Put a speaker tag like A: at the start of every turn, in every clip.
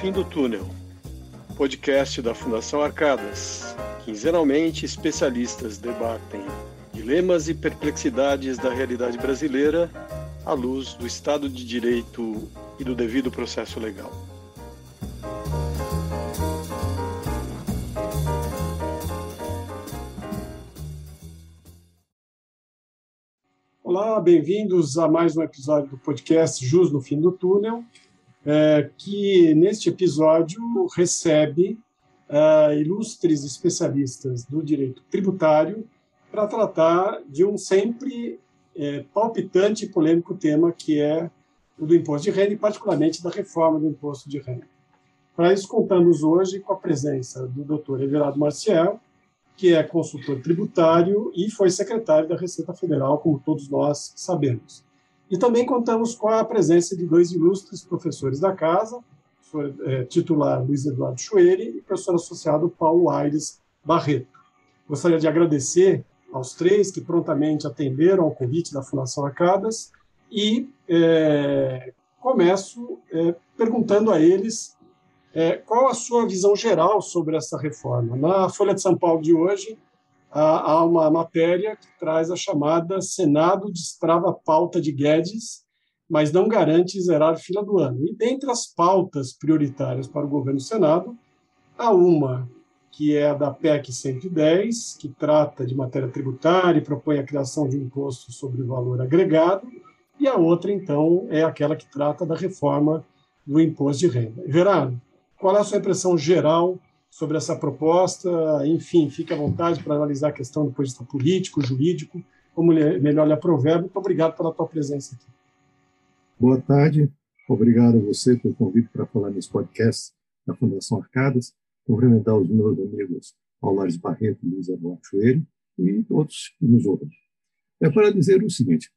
A: fim do túnel. Podcast da Fundação Arcadas. Quinzenalmente, especialistas debatem dilemas e perplexidades da realidade brasileira à luz do Estado de Direito e do devido processo legal.
B: Olá, bem-vindos a mais um episódio do podcast Jus no Fim do Túnel, é, que neste episódio recebe uh, ilustres especialistas do direito tributário para tratar de um sempre é, palpitante e polêmico tema que é o do imposto de renda e particularmente da reforma do imposto de renda. Para isso contamos hoje com a presença do Dr. Everardo Marcial, que é consultor tributário e foi secretário da Receita Federal, como todos nós sabemos. E também contamos com a presença de dois ilustres professores da casa, professor é, titular Luiz Eduardo Chueri e professor associado Paulo Aires Barreto. Gostaria de agradecer aos três que prontamente atenderam ao convite da Fundação Arcadas e é, começo é, perguntando a eles é, qual a sua visão geral sobre essa reforma? Na Folha de São Paulo de hoje, há, uma matéria que traz a chamada Senado destrava pauta de Guedes, mas não garante zerar fila do ano. E dentre as pautas prioritárias para o governo Senado, há uma que é a da PEC 110, que trata de matéria tributária e propõe a criação de um imposto sobre valor agregado, e a outra, então, é aquela que trata da reforma do imposto de renda. Verano, qual é a sua impressão geral sobre essa proposta? Enfim, fique à vontade para analisar a questão do ponto de vista político, jurídico, como melhor lhe aprover. Muito obrigado pela tua presença aqui.
C: Boa tarde. Obrigado a você pelo convite para falar nesse podcast da Fundação Arcadas. Cumprimentar os meus amigos Paulares Barreto, Luiz Eduardo Chueiro e todos que nos ouvem. É para dizer o seguinte: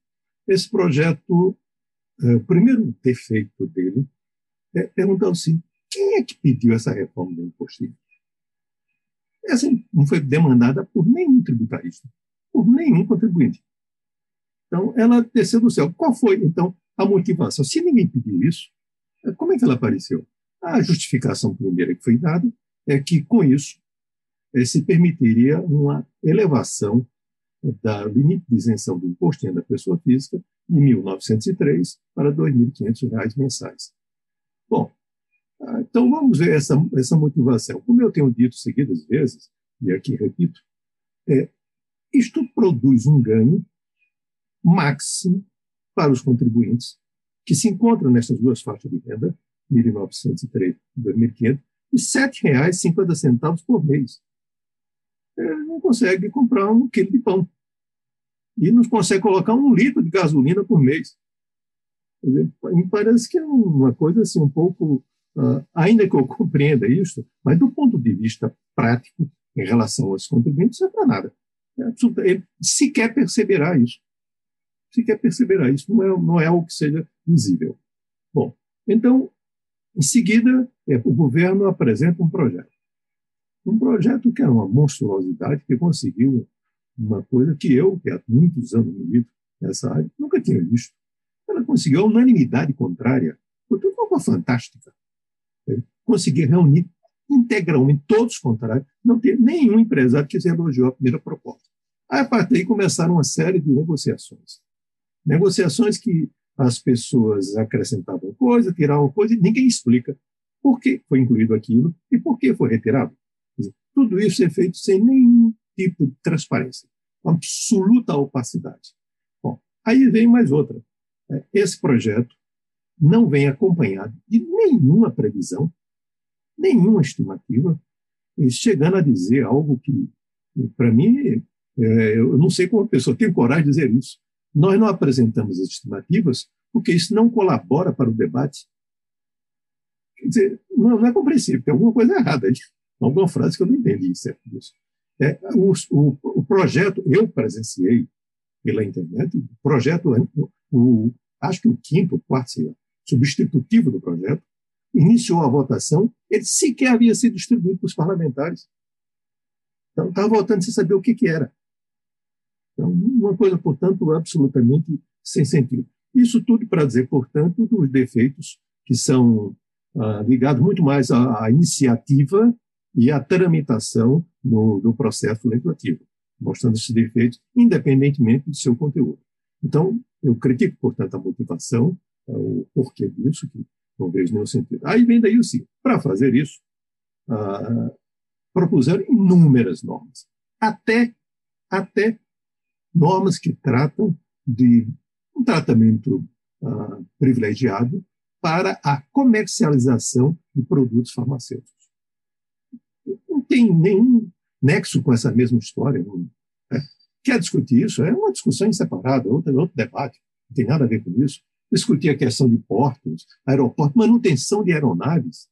C: esse projeto, é, o primeiro defeito dele é perguntar assim: quem é que pediu essa reforma do imposto Essa não foi demandada por nenhum tributarista, por nenhum contribuinte. Então, ela desceu do céu. Qual foi, então, a motivação? Se ninguém pediu isso, como é que ela apareceu? A justificação primeira que foi dada é que, com isso, eh, se permitiria uma elevação da limite de isenção do imposto da pessoa física de 1.903 para R$ 2.500 mensais. Bom, então, vamos ver essa, essa motivação. Como eu tenho dito seguidas vezes, e aqui repito, é, isto produz um ganho máximo para os contribuintes que se encontram nessas duas faixas de renda, 1.903 e 2.500, e R$ 7,50 por mês. É, não consegue comprar um quilo de pão. E não consegue colocar um litro de gasolina por mês. Me parece que é uma coisa assim um pouco Uh, ainda que eu compreenda isso, mas do ponto de vista prático, em relação aos contribuintes, não é para nada. É ele sequer perceberá isso. Sequer perceberá isso. Não é, não é algo que seja visível. Bom, então, em seguida, é, o governo apresenta um projeto. Um projeto que era uma monstruosidade, que conseguiu uma coisa que eu, que há muitos anos me lido nessa área, nunca tinha visto. Ela conseguiu a unanimidade contrária. Portanto, uma fantástica conseguir reunir integralmente todos os contrários, não ter nenhum empresário que se elogiou a primeira proposta. Aí, a partir daí, começaram uma série de negociações. Negociações que as pessoas acrescentavam coisa, tiravam coisa, e ninguém explica por que foi incluído aquilo e por que foi retirado. Dizer, tudo isso é feito sem nenhum tipo de transparência, absoluta opacidade. Bom, aí vem mais outra. É, esse projeto não vem acompanhado de nenhuma previsão, nenhuma estimativa, chegando a dizer algo que, para mim, é, eu não sei como a pessoa tem coragem de dizer isso. Nós não apresentamos as estimativas porque isso não colabora para o debate. Quer dizer, não, não é compreensível, tem alguma coisa errada. Alguma frase que eu não entendi certo disso. É, o, o, o, projeto, eu presenciei pela internet, o projeto, o, o, acho que o quinto, quarto, sei lá, substitutivo do projeto, iniciou a votação, ele sequer havia sido distribuído para os parlamentares. Então, estava votando sem saber o que, que era. Então, uma coisa, portanto, absolutamente sem sentido. Isso tudo para dizer, portanto, dos defeitos que são uh, ligados muito mais à, à, iniciativa e à tramitação no, do processo legislativo, mostrando esses defeitos independentemente do seu conteúdo. Então, eu critico, portanto, a motivação, uh, o porquê disso, que não vejo nenhum sentido. Aí vem daí o seguinte, para fazer isso, uh, propuseram inúmeras normas, até, até normas que tratam de um tratamento uh, privilegiado para a comercialização de produtos farmacêuticos. Não tem nenhum nexo com essa mesma história. Não, é. Quer discutir isso? É uma discussão inseparada, outro, outro debate, não tem nada a ver com isso. Discutir a questão de portos, aeroportos, manutenção de aeronaves.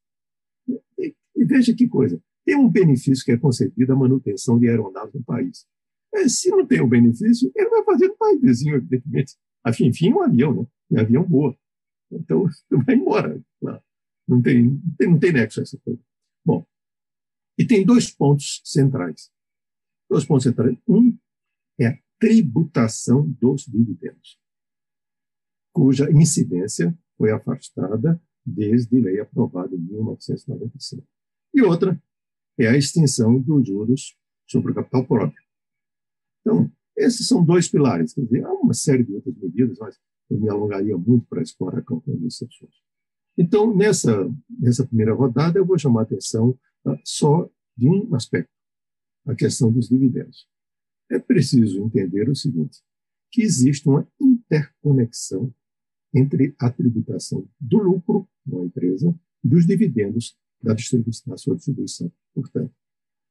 C: E, e veja que coisa, tem um benefício que é concedido à manutenção de aeronaves no país. É, se não tem o um benefício, ele vai fazer no país vizinho, evidentemente. Afim, enfim, um avião, né? E avião voa. Então, vai embora. Não tem, não tem, não tem nexo essa coisa. Bom, e tem dois pontos centrais. Dois pontos centrais. Um é a tributação dos dividendos, cuja incidência foi afastada desde lei aprovada em 1995. E outra é a extinção dos juros sobre o capital próprio. Então, esses são dois pilares. Quer dizer, há uma série de outras medidas, mas eu me alongaria muito para explorar cada um desses. Então, nessa, nessa primeira rodada, eu vou chamar a atenção uh, só de um aspecto, a questão dos dividendos. É preciso entender o seguinte, que existe uma interconexão entre a tributação do lucro uma empresa e dos dividendos da, distribuição, da sua distribuição. Portanto,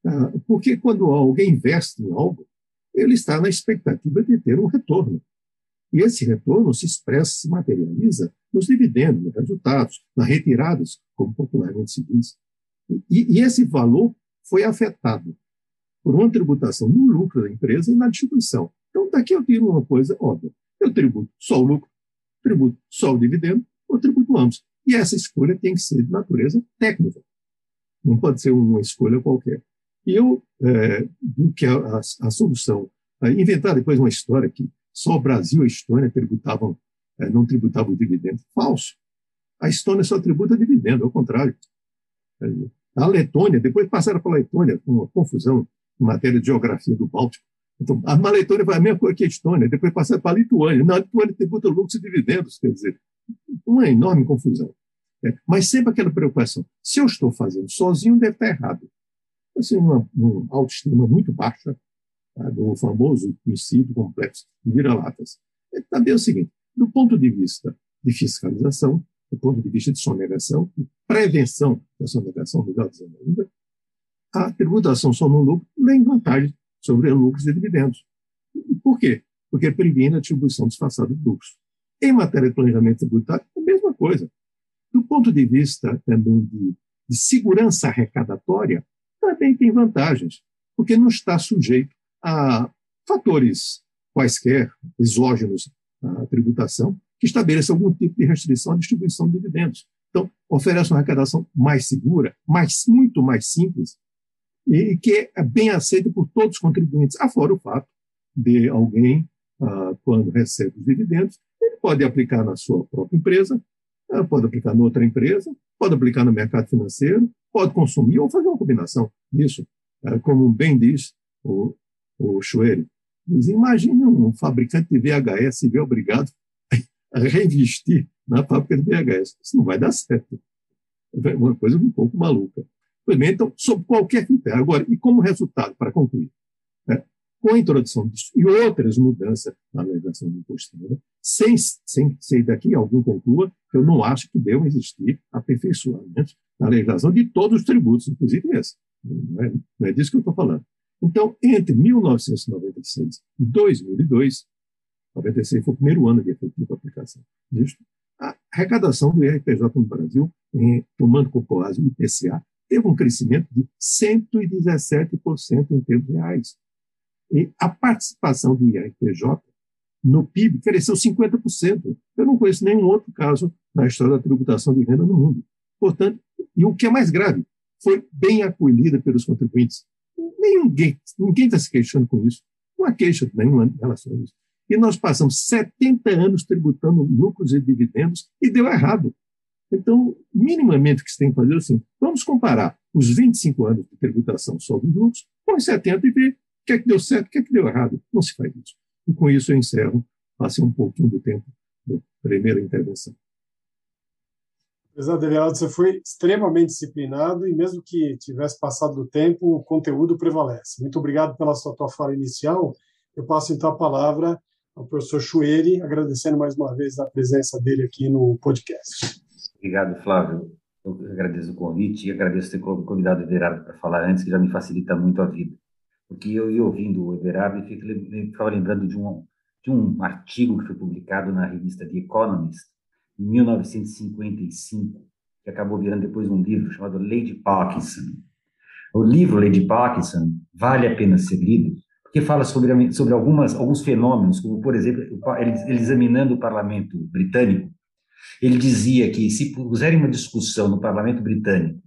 C: uh, porque quando alguém investe em algo, ele está na expectativa de ter um retorno. E esse retorno se expressa, se materializa nos dividendos, nos resultados, nas retiradas, como popularmente se diz. E, e esse valor foi afetado por uma tributação no lucro da empresa e na distribuição. Então, daqui eu tiro uma coisa óbvia. Eu tributo só o lucro, tributo só o dividendo, ou tributo ambos. E essa escolha tem que ser de natureza técnica. Não pode ser uma escolha qualquer. E eu é, que a, a, a solução, a inventar depois uma história que só o Brasil e a Estônia tributavam, é, não tributavam dividendo. Falso. A Estônia só tributa dividendo, ao contrário. A Letônia, depois passaram para a Letônia, com uma confusão em matéria de geografia do Báltico. Então, a Letônia foi a mesma coisa que a Estônia, depois passaram para a Lituânia. Na Lituânia tributa lucros e dividendos, quer dizer, uma enorme confusão. É, mas sempre aquela preocupação: se eu estou fazendo sozinho, deve estar errado assim, uma, uma autoestima muito baixa tá, do famoso conhecido complexo de vira-latas. É também é o seguinte, do ponto de vista de fiscalização, do ponto de vista de sonegação, de prevenção da sonegação, melhor dizendo ainda, a tributação só no lucro tem vantagem sobre lucros e dividendos. Por quê? Porque previne a distribuição disfarçada de lucros. Em matéria de planejamento tributário, a mesma coisa. Do ponto de vista também de, de segurança arrecadatória, também tem vantagens, porque não está sujeito a fatores quaisquer exógenos à tributação que estabeleçam algum tipo de restrição à distribuição de dividendos. Então, oferece uma arrecadação mais segura, mais, muito mais simples, e que é bem aceita por todos os contribuintes, afora o fato de alguém, ah, quando recebe os dividendos, ele pode aplicar na sua própria empresa, ah, pode aplicar em outra empresa, pode aplicar no mercado financeiro, pode consumir ou fazer uma combinação disso. É, como bem diz o, o Chueri, diz, imagine um fabricante de VHS se ver obrigado a reinvestir na fábrica de VHS. Isso não vai dar certo. É uma coisa um pouco maluca. Então, sob qualquer critério. Agora, e como resultado, para concluir, né, com a introdução disso e outras mudanças na legislação de renda, sem, sem, sem daqui algum conclua eu não acho que devam existir aperfeiçoamentos na legislação de todos os tributos, inclusive esse. Não é, não é disso que eu estou falando. Então, entre 1996 e 2002, 96 foi o primeiro ano de efetiva aplicação disso, a arrecadação do IRPJ no Brasil, em, tomando como base o IPCA, teve um crescimento de 117% em termos reais. E a participação do IRPJ no PIB cresceu 50%. Eu não conheço nenhum outro caso na história da tributação de renda no mundo. Portanto, e o que é mais grave, foi bem acolhida pelos contribuintes. Ninguém está se queixando com isso. Não há queixa nenhuma em relação a isso. E nós passamos 70 anos tributando lucros e dividendos e deu errado. Então, minimamente o que se tem que fazer é assim, vamos comparar os 25 anos de tributação só dos lucros com os 70 e ver o que é que deu certo, o que é que deu errado. Não se faz isso. E com isso eu encerro, passei um pouquinho do tempo da primeira intervenção.
B: Presidente Everaldo, você foi extremamente disciplinado e mesmo que tivesse passado do tempo, o conteúdo prevalece. Muito obrigado pela sua tua fala inicial. Eu passo então a palavra ao professor Chueri, agradecendo mais uma vez a presença dele aqui no podcast.
D: Obrigado, Flávio. Eu agradeço o convite e agradeço ter convidado o Everardo para falar antes, que já me facilita muito a vida. Porque eu ia ouvindo o Everardo e ficava lembrando de um, de um artigo que foi publicado na revista The Economist, em 1955, que acabou virando depois um livro chamado Lady Parkinson. O livro Lady Parkinson vale a pena ser lido, porque fala sobre, sobre algumas, alguns fenômenos, como, por exemplo, ele, ele examinando o parlamento britânico, ele dizia que se puserem uma discussão no parlamento britânico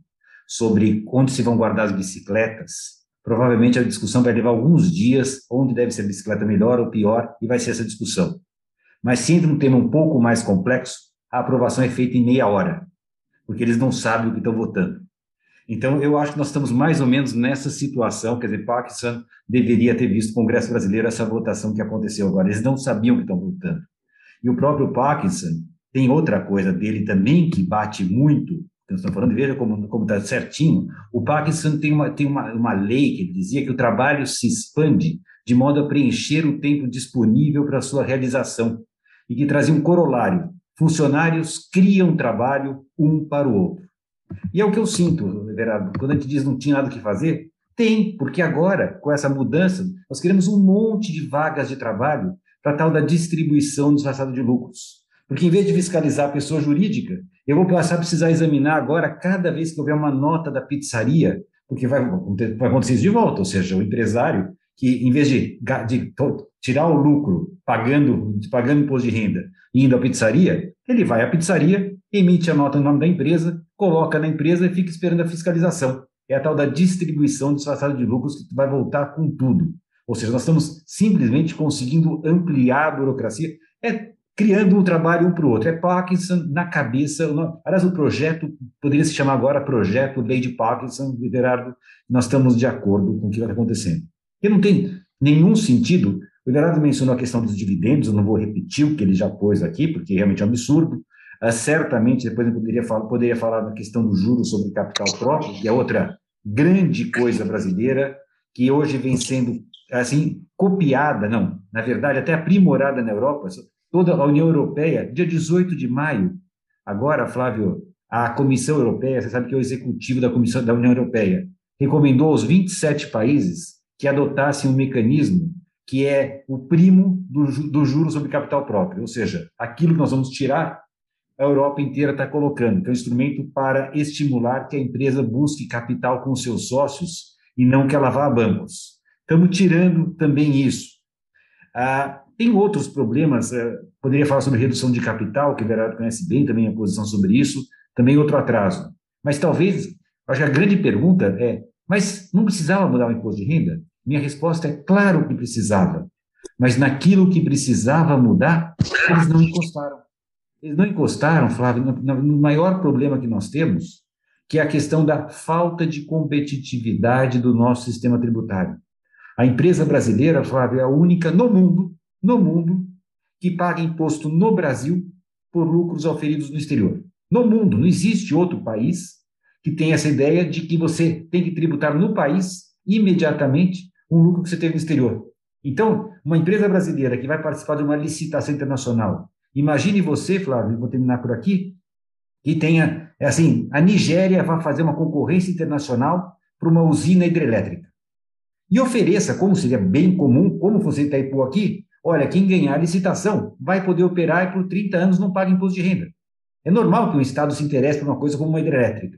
D: sobre onde se vão guardar as bicicletas, provavelmente a discussão vai levar alguns dias, onde deve ser a bicicleta melhor ou pior, e vai ser essa discussão. Mas se entra um tema um pouco mais complexo, a aprovação é feita em meia hora, porque eles não sabem o que estão votando. Então, eu acho que nós estamos mais ou menos nessa situação, quer dizer, Parkinson deveria ter visto o Congresso Brasileiro essa votação que aconteceu agora. Eles não sabiam o que estão votando. E o próprio Parkinson tem outra coisa dele também que bate muito, que nós estamos falando, veja como está certinho. O Parkinson tem, uma, tem uma, uma lei que dizia que o trabalho se expande de modo a preencher o tempo disponível para sua realização, e que trazia um corolário funcionários criam trabalho um para o outro. E é o que eu sinto, Everardo, quando a gente diz não tinha nada que fazer, tem, porque agora, com essa mudança, nós queremos um monte de vagas de trabalho para tal da distribuição disfarçada de lucros. Porque em vez de fiscalizar a pessoa jurídica, eu vou passar a precisar examinar agora, cada vez que houver uma nota da pizzaria, porque vai, vai acontecer isso de volta, ou seja, o empresário que, em vez de, de tirar o lucro pagando, pagando imposto de renda e indo à pizzaria, ele vai à pizzaria, emite a nota no nome da empresa, coloca na empresa e fica esperando a fiscalização. É a tal da distribuição disfarçada de lucros que vai voltar com tudo. Ou seja, nós estamos simplesmente conseguindo ampliar a burocracia, é criando um trabalho um para o outro. É Parkinson na cabeça. Aliás, o projeto poderia se chamar agora Projeto Lady Parkinson, Gerardo. Nós estamos de acordo com o que vai acontecendo. E não tem nenhum sentido. O Everardo mencionou a questão dos dividendos, eu não vou repetir o que ele já pôs aqui, porque realmente é um absurdo. Uh, certamente, depois eu poderia falar, poderia falar da questão do juros sobre capital próprio, que é outra grande coisa brasileira, que hoje vem sendo, assim, copiada, não, na verdade, até aprimorada na Europa. Toda a União Europeia, dia 18 de maio, agora, Flávio, a Comissão Europeia, você sabe que é o executivo da Comissão da União Europeia, recomendou aos 27 países que adotassem um mecanismo que é o primo do, do juro sobre capital próprio, ou seja, aquilo que nós vamos tirar, a Europa inteira está colocando, que é um instrumento para estimular que a empresa busque capital com seus sócios e não que ela vá a bancos. Estamos tirando também isso. Ah, tem outros problemas, eh, poderia falar sobre redução de capital, que o Verado conhece bem também a posição sobre isso, também outro atraso. Mas talvez, acho que a grande pergunta é, mas não precisava mudar o imposto de renda? Minha resposta é claro que precisava, mas naquilo que precisava mudar, eles não encostaram. Eles não encostaram, Flávio, no maior problema que nós temos, que é a questão da falta de competitividade do nosso sistema tributário. A empresa brasileira, Flávio, é a única no mundo, no mundo, que paga imposto no Brasil por lucros oferidos no exterior. No mundo, não existe outro país que tem essa ideia de que você tem que tributar no país imediatamente um lucro que você teve no exterior. Então, uma empresa brasileira que vai participar de uma licitação internacional, imagine você, Flávio, vou terminar por aqui, que tenha, assim, a Nigéria vai fazer uma concorrência internacional para uma usina hidrelétrica. E ofereça, como seria bem comum, como você Itaipu aqui, olha, quem ganhar licitação vai poder operar e por 30 anos não paga imposto de renda. É normal que o Estado se interesse por uma coisa como uma hidrelétrica.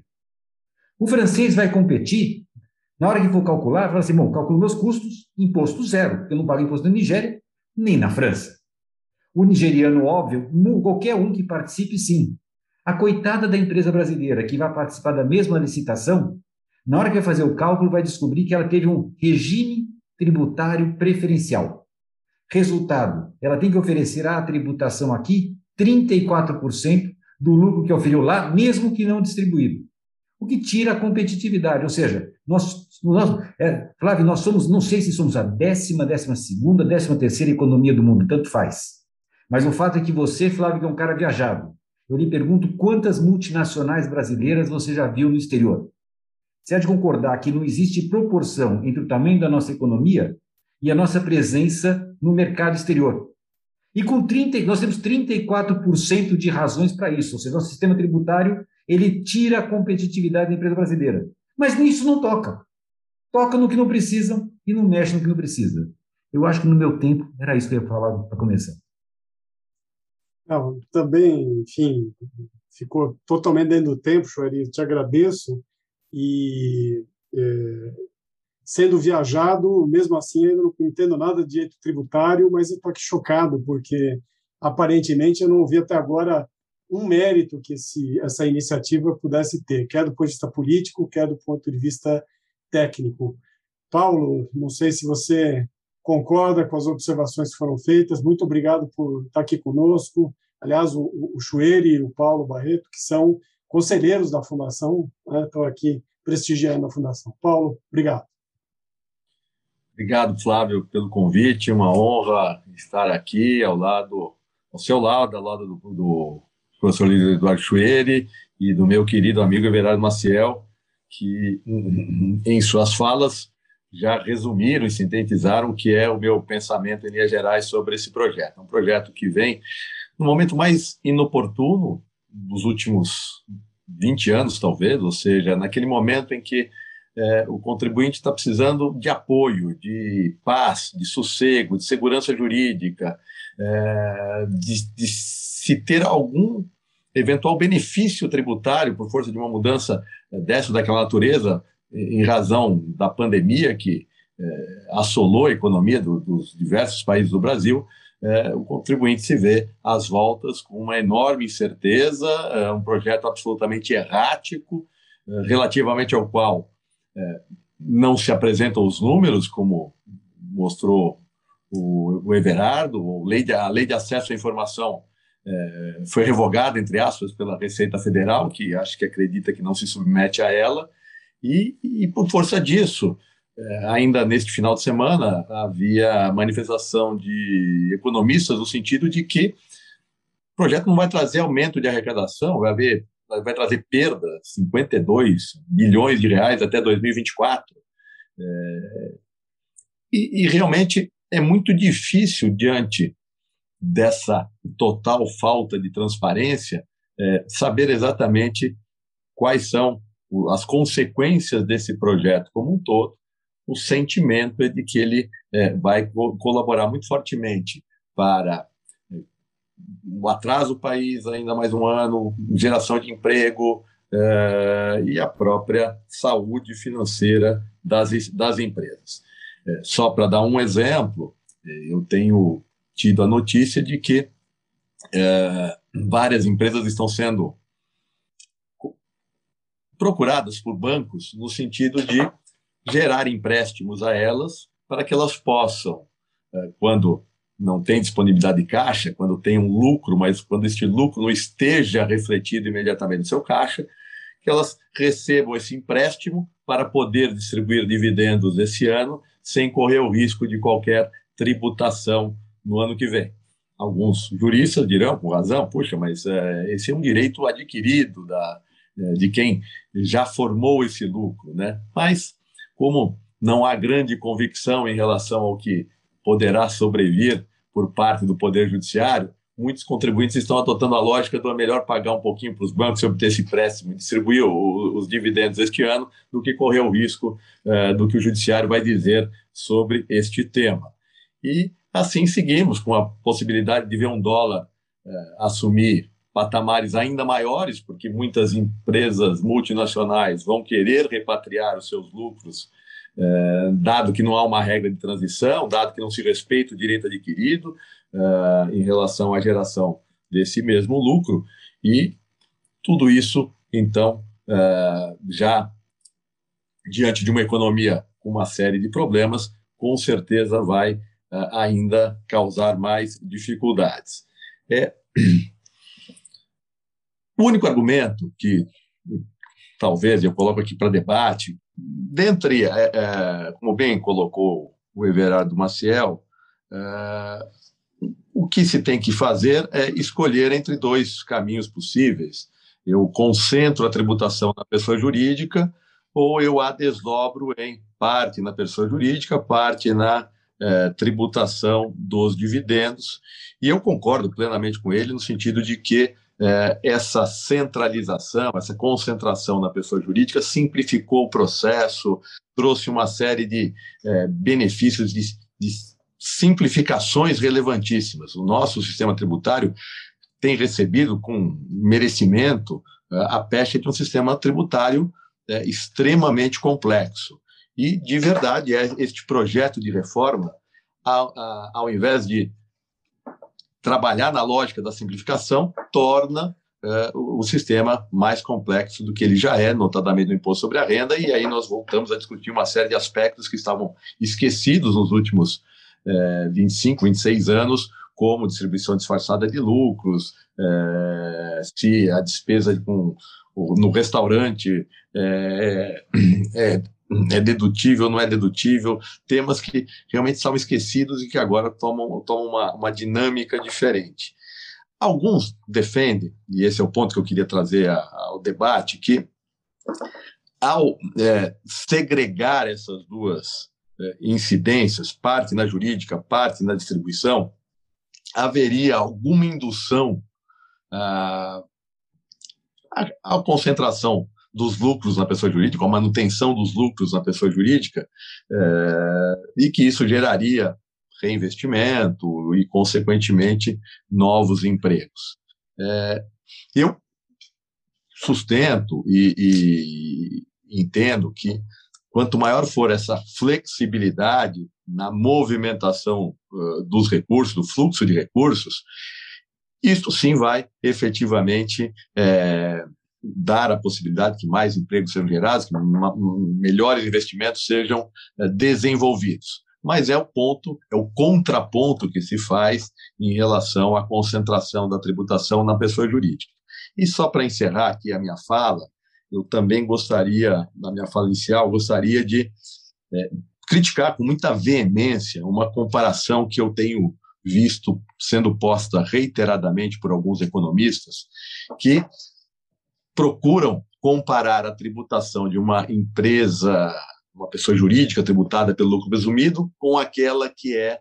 D: O francês vai competir na hora que for calcular, fala assim: bom, calculo meus custos, imposto zero, porque eu não pago imposto na Nigéria, nem na França. O nigeriano, óbvio, qualquer um que participe, sim. A coitada da empresa brasileira que vai participar da mesma licitação, na hora que vai fazer o cálculo, vai descobrir que ela teve um regime tributário preferencial. Resultado, ela tem que oferecer a tributação aqui 34% do lucro que oferiu lá, mesmo que não distribuído. O que tira a competitividade, ou seja, nós, nós é, Flávio, nós somos, não sei se somos a décima, décima segunda, décima terceira economia do mundo, tanto faz. Mas o fato é que você, Flávio, que é um cara viajado, eu lhe pergunto quantas multinacionais brasileiras você já viu no exterior? Você há de concordar que não existe proporção entre o tamanho da nossa economia e a nossa presença no mercado exterior. E com 30, nós temos 34% de razões para isso, ou seja, nosso sistema tributário ele tira a competitividade da empresa brasileira. Mas nisso não toca. Toca no que não precisam e não mexe no que não precisa. Eu acho que no meu tempo era isso que eu ia falar para começar.
B: Não, também, enfim, ficou totalmente dentro do tempo, Chuari. Te agradeço. E é, sendo viajado, mesmo assim, eu não entendo nada de direito tributário, mas estou aqui chocado, porque aparentemente eu não ouvi até agora um mérito que esse, essa iniciativa pudesse ter, quer do ponto de vista político, quer do ponto de vista técnico. Paulo, não sei se você concorda com as observações que foram feitas. Muito obrigado por estar aqui conosco. Aliás, o, o e o Paulo Barreto, que são conselheiros da Fundação, né, estão aqui prestigiando a Fundação. Paulo, obrigado.
E: Obrigado, Flávio, pelo convite. Uma honra estar aqui ao lado, ao seu lado, ao lado do, do professor Eduardo Chueri e do meu querido amigo Everardo Maciel, que em suas falas já resumiram e sintetizaram o que é o meu pensamento em linhas gerais sobre esse projeto. É um projeto que vem no momento mais inoportuno dos últimos 20 anos, talvez, ou seja, naquele momento em que é, o contribuinte está precisando de apoio, de paz, de sossego, de segurança jurídica, é, de, de se ter algum eventual benefício tributário por força de uma mudança é, dessa daquela natureza, em razão da pandemia que é, assolou a economia do, dos diversos países do Brasil, é, o contribuinte se vê às voltas com uma enorme incerteza, é, um projeto absolutamente errático, relativamente ao qual é, não se apresentam os números, como mostrou o, o Everardo, a lei, de, a lei de acesso à informação é, foi revogada, entre aspas, pela Receita Federal, que acho que acredita que não se submete a ela, e, e por força disso, é, ainda neste final de semana, havia manifestação de economistas no sentido de que o projeto não vai trazer aumento de arrecadação, vai haver vai trazer perda, 52 bilhões de reais até 2024. É, e, e, realmente é muito difícil, diante dessa total falta de transparência, é, saber exatamente quais são as consequências desse projeto como um todo, o sentimento é de que ele é, vai co colaborar muito fortemente para é, o país ainda mais um ano, geração de emprego é, e a própria saúde financeira das, das empresas. É, só para dar um exemplo, é, eu tenho tido a notícia de que é, várias empresas estão sendo procuradas por bancos no sentido de gerar empréstimos a elas para que elas possam, quando não tem disponibilidade de caixa, quando tem um lucro, mas quando este lucro não esteja refletido imediatamente no seu caixa, que elas recebam esse empréstimo para poder distribuir dividendos esse ano sem correr o risco de qualquer tributação no ano que vem. Alguns juristas dirão, com razão, puxa, mas é, esse é um direito adquirido da, é, de quem já formou esse lucro, né? Mas como não há grande convicção em relação ao que poderá sobrevir por parte do Poder Judiciário, muitos contribuintes estão adotando a lógica do é melhor pagar um pouquinho para os bancos e obter esse empréstimo e distribuir os dividendos este ano do que correr o risco uh, do que o Judiciário vai dizer sobre este tema. E assim seguimos com a possibilidade de ver um dólar uh, assumir patamares ainda maiores, porque muitas empresas multinacionais vão querer repatriar os seus lucros, eh, dado que não há uma regra de transição, dado que não se respeita o direito adquirido eh, em relação à geração desse mesmo lucro, e tudo isso, então, eh, já diante de uma economia com uma série de problemas, com certeza vai ainda causar mais dificuldades. É O único argumento que talvez eu coloco aqui para debate, dentre, é, é, como bem colocou o Everardo Maciel, é, o que se tem que fazer é escolher entre dois caminhos possíveis. Eu concentro a tributação na pessoa jurídica ou eu a desdobro em parte na pessoa jurídica, parte na é, tributação dos dividendos. E eu concordo plenamente com ele no sentido de que é, essa centralização, essa concentração na pessoa jurídica simplificou o processo, trouxe uma série de é, benefícios, de, de simplificações relevantíssimas. O nosso sistema tributário tem recebido com merecimento é, a peste de um sistema tributário é, extremamente complexo. E, de verdade, é este projeto de reforma, ao, ao invés de trabalhar na lógica da simplificação torna uh, o sistema mais complexo do que ele já é, notadamente no imposto sobre a renda, e aí nós voltamos a discutir uma série de aspectos que estavam esquecidos nos últimos uh, 25, 26 anos, como distribuição disfarçada de lucros, uh, se a despesa com, no restaurante é, é, dedutível, não é dedutível, temas que realmente estavam esquecidos e que agora tomam, tomam uma, uma dinâmica diferente. Alguns defendem, e esse é o ponto que eu queria trazer ao debate, que ao é, segregar essas duas é, incidências, parte na jurídica, parte na distribuição, haveria alguma indução à, à concentração dos lucros na pessoa jurídica, a manutenção dos lucros na pessoa jurídica, é, e que isso geraria reinvestimento e, consequentemente, novos empregos. É, eu sustento e, e entendo que quanto maior for essa flexibilidade na movimentação uh, dos recursos, do fluxo de recursos, isto sim vai efetivamente é, dar a possibilidade que mais empregos sejam gerados, que melhores investimentos sejam eh, desenvolvidos. Mas é o ponto, é o contraponto que se faz em relação à concentração da tributação na pessoa jurídica. E só para encerrar aqui a minha fala, eu também gostaria, na minha fala inicial, gostaria de é, criticar com muita veemência uma comparação que eu tenho visto sendo posta reiteradamente por alguns economistas, que procuram comparar a tributação de uma empresa, uma pessoa jurídica tributada pelo lucro presumido, com aquela que é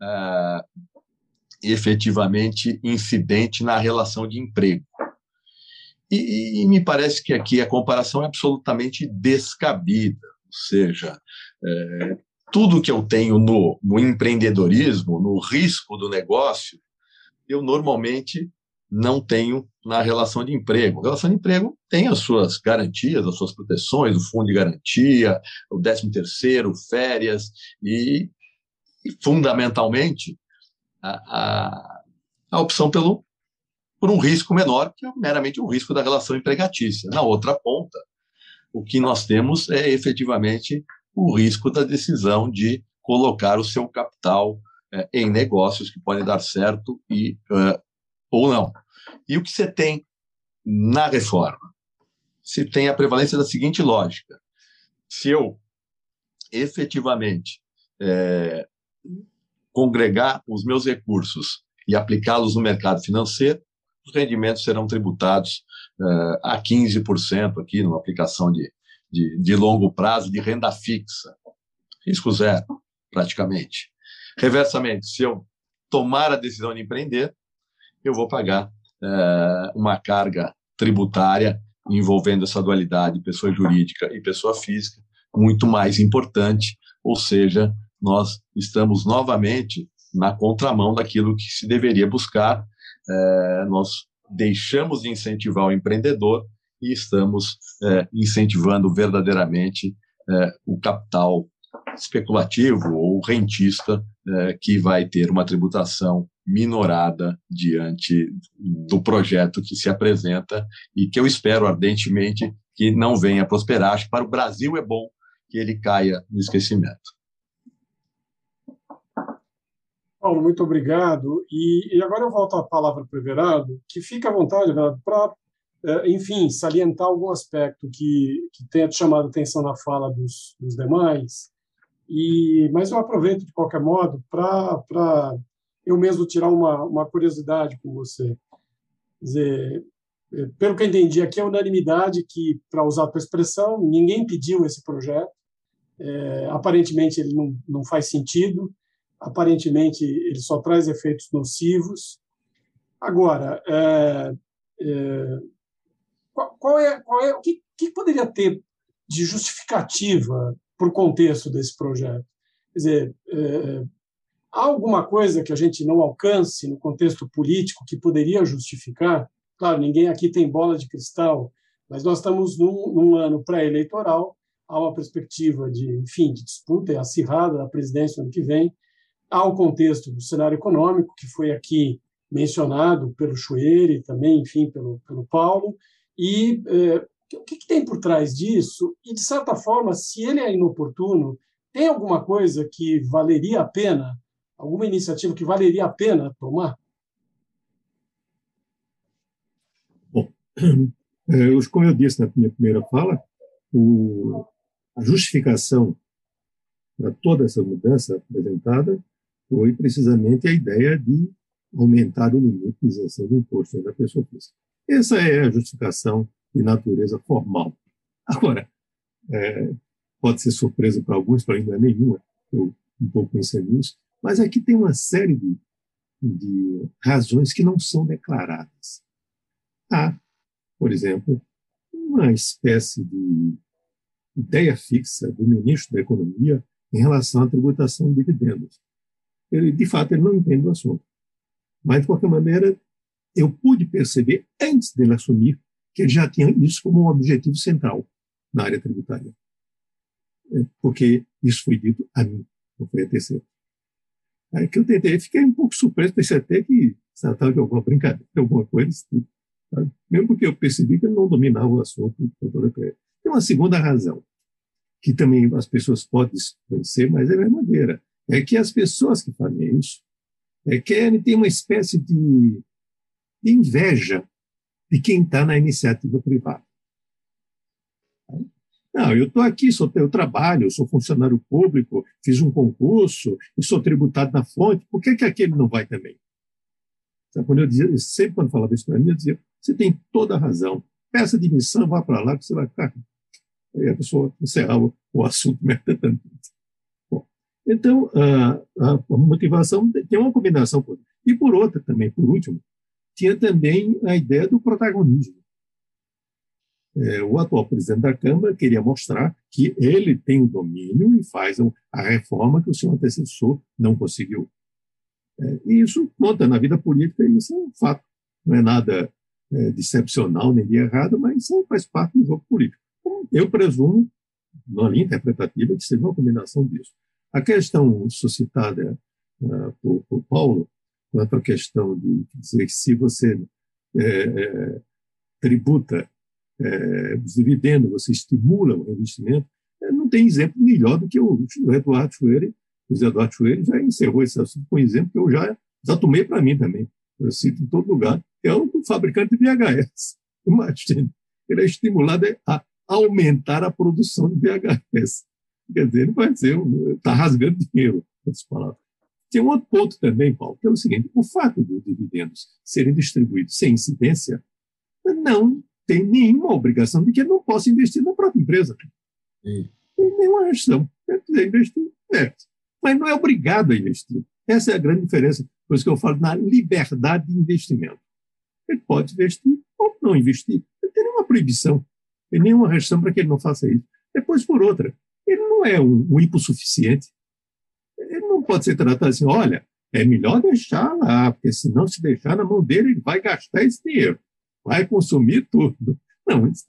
E: ah, efetivamente incidente na relação de emprego. E, e, me parece que aqui a comparação é absolutamente descabida, ou seja, é, tudo que eu tenho no, no empreendedorismo, no risco do negócio, eu normalmente não tenho na relação de emprego. A relação de emprego tem as suas garantias, as suas proteções, o fundo de garantia, o 13 terceiro, férias e, e fundamentalmente, a, a, a, opção pelo, por um risco menor, que é meramente o risco da relação empregatícia. Na outra ponta, o que nós temos é efetivamente o risco da decisão de colocar o seu capital é, em negócios que podem dar certo e uh, ou não. E o que você tem na reforma? Se tem a prevalência da seguinte lógica: se eu efetivamente é, congregar os meus recursos e aplicá-los no mercado financeiro, os rendimentos serão tributados uh, a 15% aqui numa aplicação de, de, de, longo prazo de renda fixa. Risco zero, praticamente. Reversamente, se eu tomar a decisão de empreender, eu vou pagar é, uma carga tributária envolvendo essa dualidade pessoa jurídica e pessoa física muito mais importante, ou seja, nós estamos novamente na contramão daquilo que se deveria buscar. É, nós deixamos de incentivar o empreendedor e estamos é, incentivando verdadeiramente é, o capital especulativo ou rentista que vai ter uma tributação minorada diante do projeto que se apresenta e que eu espero ardentemente que não venha prosperar. Acho que para o Brasil é bom que ele caia no esquecimento.
B: Paulo, muito obrigado. E, e agora eu volto a palavra para o Everardo, que fica à vontade, Everardo, para eh, enfim, salientar algum aspecto que, que tenha te chamado atenção na fala dos, dos demais. E, mas eu aproveito, de qualquer modo, para eu mesmo tirar uma, uma curiosidade com você. Quer dizer, eh, pelo que eu entendi, aqui é unanimidade que, para usar a tua expressão, ninguém pediu esse projeto. É, aparentemente, ele não, não faz sentido. Aparentemente, ele só traz efeitos nocivos. Agora, é, é, qual, qual, é, qual é o que, que poderia ter de justificativa para o contexto desse projeto? Quer dizer, é, há alguma coisa que a gente não alcance no contexto político que poderia justificar? Claro, ninguém aqui tem bola de cristal, mas nós estamos num, num ano pré-eleitoral, há uma perspectiva de, enfim, de disputa acirrada da presidência no ano que vem, há o contexto do cenário econômico, que foi aqui mencionado pelo Chueire, também, enfim, pelo, pelo Paulo, e é, o que, que, tem por trás disso? E, de certa forma, se ele é inoportuno, tem alguma coisa que valeria a pena, alguma iniciativa que valeria a pena tomar?
C: Bom, é, como eu disse na minha primeira fala, o, a justificação para toda essa mudança apresentada foi precisamente a ideia de aumentar o limite de isenção do imposto da pessoa física. Essa é a justificação de natureza formal. Agora, é, pode ser surpresa para alguns, para não é nenhuma, eu um pouco pensei nisso, mas aqui tem uma série de, de razões que não são declaradas. Há, por exemplo, uma espécie de ideia fixa do ministro da Economia em relação à tributação de dividendos. Ele, de fato, ele não entende o assunto. Mas, de qualquer maneira, eu pude perceber, antes dele assumir, que ele já tinha isso como um objetivo central na área tributária. É, porque isso foi dito a mim, não foi a terceiro. Aí que eu tentei, fiquei um pouco surpreso, pensei até que se tratava de alguma brincadeira, alguma coisa assim, sabe? mesmo porque eu percebi que ele não dominava o assunto Tem uma segunda razão, que também as pessoas podem desconhecer, mas é verdadeira, é que as pessoas que fazem isso é, querem ter uma espécie de inveja de quem está na iniciativa privada. Não, eu estou aqui, sou, eu trabalho, sou funcionário público, fiz um concurso e sou tributado na fonte, por que, que aquele não vai também? Sabe, quando eu dizia, sempre quando falava isso para mim, eu dizia, você tem toda a razão, peça demissão, vá para lá que você vai ficar. Aí a pessoa encerrava o assunto imediatamente. Então, a, a, motivação tem uma combinação. E por outra também, por último, tinha também a ideia do protagonismo. É, o atual presidente da Câmara queria mostrar que ele tem o domínio e faz a reforma que o seu antecessor não conseguiu. É, e isso conta na vida política, isso é um fato. Não é nada é, decepcional nem de errado, mas isso faz parte do jogo político. Então, eu presumo, na linha interpretativa, que seja uma combinação disso. A questão suscitada uh, por, por, Paulo, quanto à questão de dizer que se você é, é, tributa é, os dividendos, você estimula o investimento, é, não tem exemplo melhor do que o, Eduardo Schwerer. O Eduardo Schwerer já encerrou esse assunto com um exemplo que eu já, já tomei para mim também. Eu cito em todo lugar, é o fabricante de VHS. Imagina, ele é estimulado a aumentar a produção de VHS. Quer dizer, ele vai dizer, está rasgando dinheiro, outras palavras. Tem um outro ponto também, Paulo, que é o seguinte: o fato dos dividendos serem distribuídos sem incidência não tem nenhuma obrigação de que ele não possa investir na própria empresa. Sim. Tem nenhuma restrição. Quer dizer, investir, é. Mas não é obrigado a investir. Essa é a grande diferença. Por isso que eu falo na liberdade de investimento. Ele pode investir ou não investir. Não tem nenhuma proibição, tem nenhuma restrição para que ele não faça isso. Depois, por outra, ele não é um, um hipossuficiente. Ele não pode ser tratado assim, olha, é melhor deixar lá, porque se não se deixar na mão dele, ele vai gastar esse dinheiro, vai consumir tudo. Não, isso,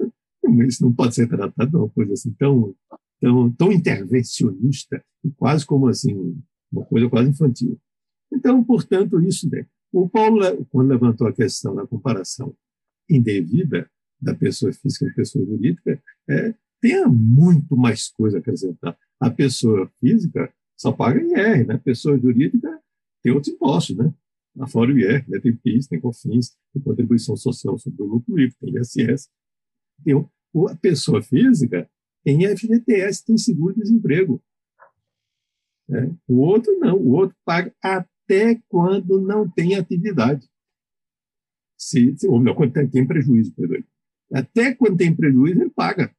C: isso não pode ser tratado de uma coisa assim tão, tão, tão intervencionista, quase como assim, uma coisa quase infantil. Então, portanto, isso. Né? O Paulo, quando levantou a questão da comparação indevida da pessoa física e pessoa jurídica, é, tem muito mais coisa a acrescentar. A pessoa física só paga IR, né? A pessoa jurídica tem outros impostos, né? Afora o IR, né, tem PIS, tem COFINS, tem contribuição social sobre o lucro livre, tem ISS. Tem, a pessoa física tem FGTS, tem seguro-desemprego. Né? O outro não, o outro paga até quando não tem atividade. Se, se, ou melhor, quando tem, tem prejuízo, perdoe. Até quando tem prejuízo, ele paga.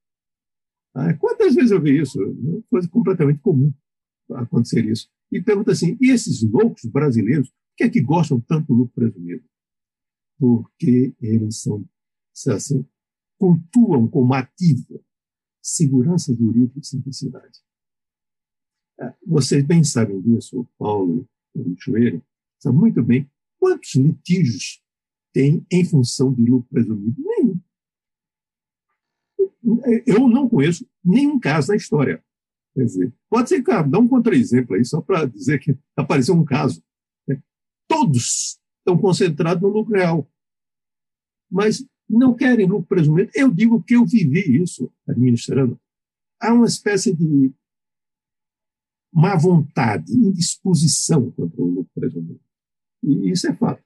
C: Ah, quantas vezes eu vi isso? É coisa completamente comum acontecer isso. E pergunta assim: e esses loucos brasileiros, que é que gostam tanto do lucro presumido? Porque eles são, assim, pontuam como ativo segurança jurídica e simplicidade. Ah, vocês bem sabem disso, o Paulo e o Richoeiro, sabem muito bem quantos litígios tem em função de lucro presumido? Nenhum. Eu não conheço nenhum caso na história. Quer dizer, pode ser, cara, dá um contra-exemplo aí, só para dizer que apareceu um caso. Todos estão concentrados no lucro real. Mas não querem lucro presumido. Eu digo que eu vivi isso administrando. Há uma espécie de má vontade, indisposição contra o lucro presumido. E isso é fato.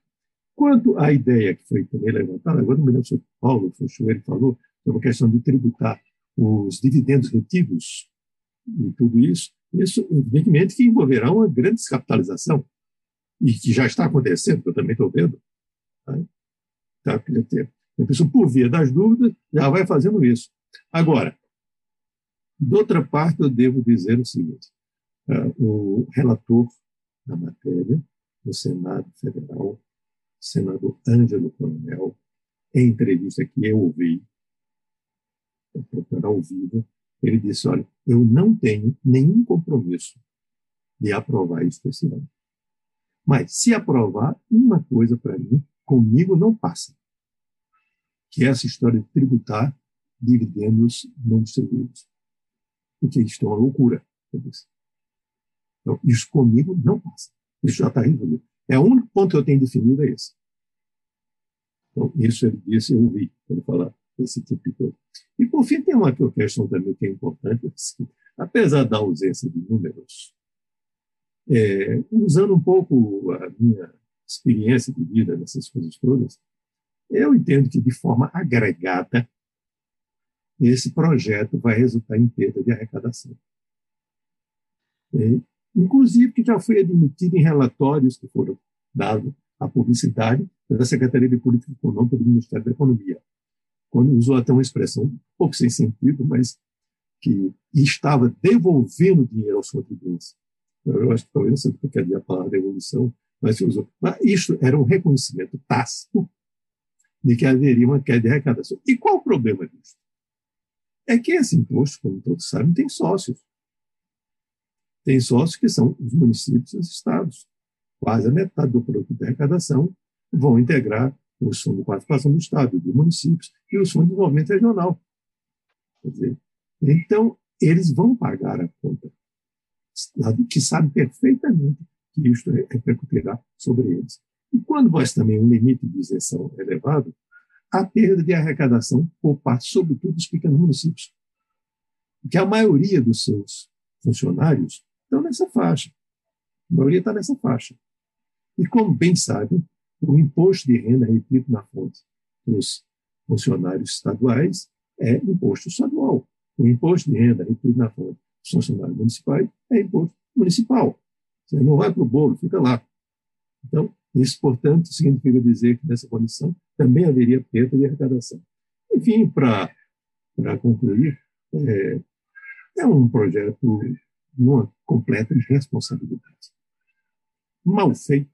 C: Quanto à ideia que foi também levantada, agora não me lembro se o Paulo Fochoeiro falou, sobre a questão de tributar os dividendos retidos e tudo isso, isso, evidentemente, que envolverá uma grande descapitalização, e que já está acontecendo, que eu também estou vendo. Tá? Tá, a pessoa, por via das dúvidas, já vai fazendo isso. Agora, de outra parte, eu devo dizer o seguinte: uh, o relator da matéria, no Senado Federal, senador Ângelo Coronel, em entrevista que eu ouvi, ao vivo, ele disse: Olha, eu não tenho nenhum compromisso de aprovar isso esse ano. Mas, se aprovar, uma coisa para mim, comigo não passa, que é essa história de tributar dividendos não distribuídos. Porque isso é uma loucura. Então, isso comigo não passa. Isso já está resolvido. É o único ponto que eu tenho definido é esse. Então, isso ele disse, eu ouvi ele falar esse tipo de coisa. E, por fim, tem uma questão também que é importante, assim, apesar da ausência de números, é, usando um pouco a minha experiência de vida nessas coisas todas, eu entendo que, de forma agregada, esse projeto vai resultar em perda de arrecadação. É, inclusive, que já foi admitido em relatórios que foram dados à publicidade da Secretaria de Política Econômica do Ministério da Economia quando usou até uma expressão um pouco sem sentido, mas que estava devolvendo dinheiro aos contribuintes. Eu acho que talvez você quer dizer a palavra devolução, mas usou. Mas isso era um reconhecimento tácito de que haveria uma queda de arrecadação. E qual o problema disso? É que esse imposto, como todos sabem, tem sócios. Tem sócios que são os municípios e os estados. Quase a metade do produto de arrecadação vão integrar os fundos de participação do Estado, dos municípios e os fundos de desenvolvimento regional. Dizer, então, eles vão pagar a conta, que sabe perfeitamente que isto repercutirá sobre eles. E quando nós também um limite de isenção elevado, a perda de arrecadação por parte, sobretudo, dos pequenos municípios, que a maioria dos seus funcionários estão nessa faixa. A maioria está nessa faixa. E como bem sabem, o imposto de renda retido na fonte dos funcionários estaduais é imposto estadual. O imposto de renda retido na fonte funcionários municipais é imposto municipal. Você não vai para o bolo, fica lá. Então, isso, portanto, significa dizer que nessa condição também haveria perda de arrecadação. Enfim, para concluir, é, é um projeto de uma completa irresponsabilidade. Mal feito,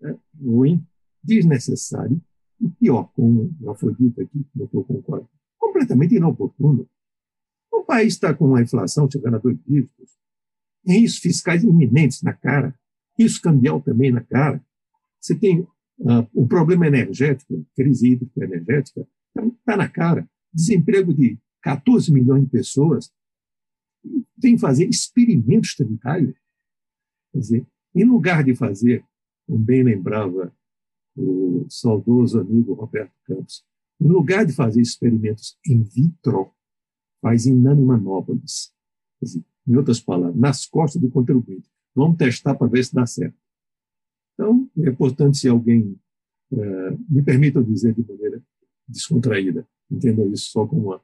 C: né, ruim, desnecessário e pior, como já foi dito aqui, como eu concordo, completamente inoportuno. O país está com uma inflação chegando a dois dígitos, riscos fiscais iminentes na cara, risco cambial também na cara. Você tem uh, o problema energético, crise hídrica energética, está tá na cara. Desemprego de 14 milhões de pessoas. Vem fazer experimentos tributários. Quer dizer, em lugar de fazer como bem lembrava o saudoso amigo Roberto Campos, em lugar de fazer experimentos in vitro, faz em nanomanóbolis. Em outras palavras, nas costas do contribuinte. Vamos testar para ver se dá certo. Então, é importante se alguém é, me permita dizer de maneira descontraída, entenda isso só como uma,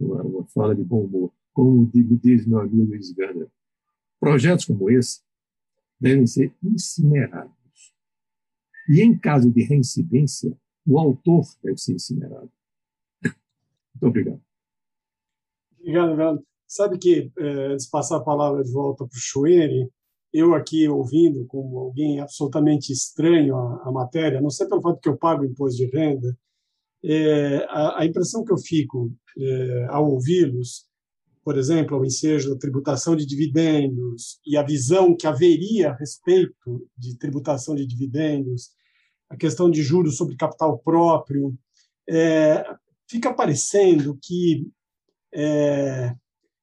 C: uma, uma fala de bom humor, como diz meu amigo Luiz Gana. Projetos como esse devem ser incinerados. E em caso de reincidência, o autor deve ser incinerado. Muito obrigado.
B: Obrigado. Sabe que, é, antes de passar a palavra de volta para o Chuene, eu aqui ouvindo como alguém absolutamente estranho à, à, matéria, não sei pelo fato que eu pago imposto de renda, é, a, a, impressão que eu fico é, ao ouvi-los, por exemplo, o ensejo da tributação de dividendos e a visão que haveria a respeito de tributação de dividendos, a questão de juros sobre capital próprio, é, fica parecendo que, é,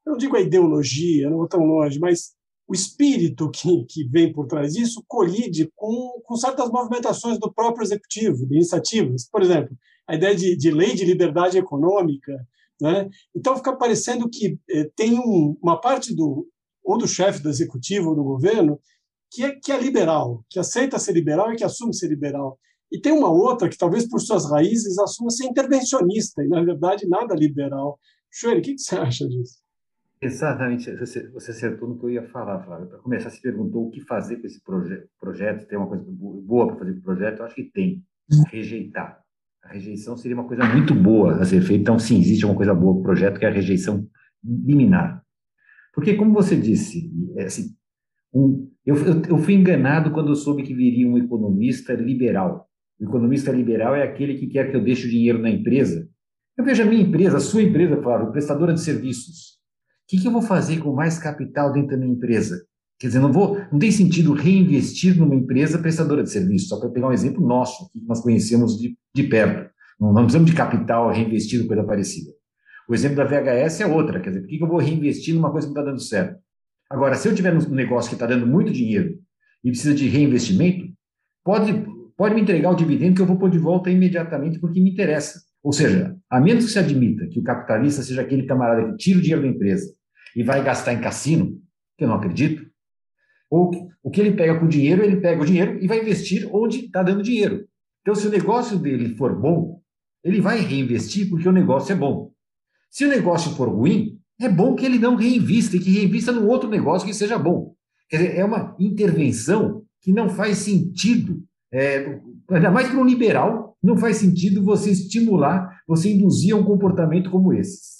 B: eu não digo a ideologia, não vou tão longe, mas o espírito que, que vem por trás disso colide com, com certas movimentações do próprio executivo, de iniciativas. Por exemplo, a ideia de, de lei de liberdade econômica. Né? Então, fica parecendo que eh, tem um, uma parte do ou do chefe do executivo ou do governo que é, que é liberal, que aceita ser liberal e que assume ser liberal. E tem uma outra que, talvez por suas raízes, assume ser intervencionista e, na verdade, nada liberal. Shueri, o que, que você acha disso?
D: Exatamente, você, você acertou no que eu ia falar, Flávio. Para começar, você perguntou o que fazer com esse proje projeto, tem uma coisa boa para fazer com o projeto? Eu acho que tem. Rejeitar. A rejeição seria uma coisa muito boa a ser feita. Então, sim, existe uma coisa boa para o projeto, que é a rejeição liminar. Porque, como você disse, é assim, um, eu, eu, eu fui enganado quando eu soube que viria um economista liberal. O economista liberal é aquele que quer que eu deixe o dinheiro na empresa. Eu vejo a minha empresa, a sua empresa, Flávio, prestadora de serviços que, que eu vou fazer com mais capital dentro da minha empresa? Quer dizer, não vou, não tem sentido reinvestir numa empresa prestadora de serviço. Só para pegar um exemplo nosso, que nós conhecemos de, de perto. Não, não precisamos de capital reinvestido, coisa parecida. O exemplo da VHS é outra. Quer dizer, por que, que eu vou reinvestir numa coisa que não está dando certo? Agora, se eu tiver um negócio que está dando muito dinheiro e precisa de reinvestimento, pode, pode me entregar o dividendo que eu vou pôr de volta imediatamente porque me interessa. Ou seja, a menos que se admita que o capitalista seja aquele camarada que tira o dinheiro da empresa e vai gastar em cassino, que eu não acredito, ou o que ele pega com dinheiro, ele pega o dinheiro e vai investir onde está dando dinheiro. Então, se o negócio dele for bom, ele vai reinvestir porque o negócio é bom. Se o negócio for ruim, é bom que ele não reinvista e que reinvista num outro negócio que seja bom. Quer dizer, é uma intervenção que não faz sentido, é, ainda mais para um liberal, não faz sentido você estimular, você induzir a um comportamento como esse.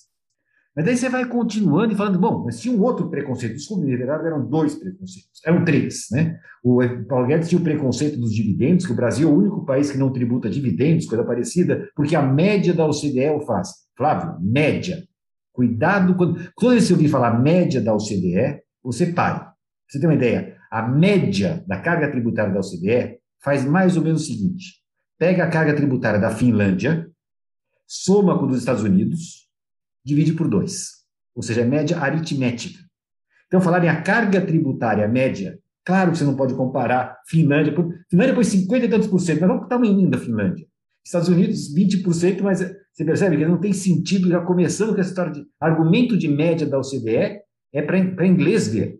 D: Mas daí você vai continuando e falando, bom, mas tinha um outro preconceito. Desculpe, na verdade eram dois preconceitos, eram três, né? O Paulo Guedes tinha o preconceito dos dividendos, que o Brasil é o único país que não tributa dividendos, coisa parecida, porque a média da OCDE o faz. Flávio, média. Cuidado quando, quando você ouvir falar média da OCDE, você pare. Você tem uma ideia? A média da carga tributária da OCDE faz mais ou menos o seguinte: pega a carga tributária da Finlândia, soma com a dos Estados Unidos, divide por dois, ou seja, é média aritmética. Então, falar em a carga tributária média, claro que você não pode comparar Finlândia, por, Finlândia põe 50 e tantos por cento, mas vamos estar menino da Finlândia. Estados Unidos, 20%, mas você percebe que não tem sentido, já começando com essa história de argumento de média da OCDE, é para inglês ver.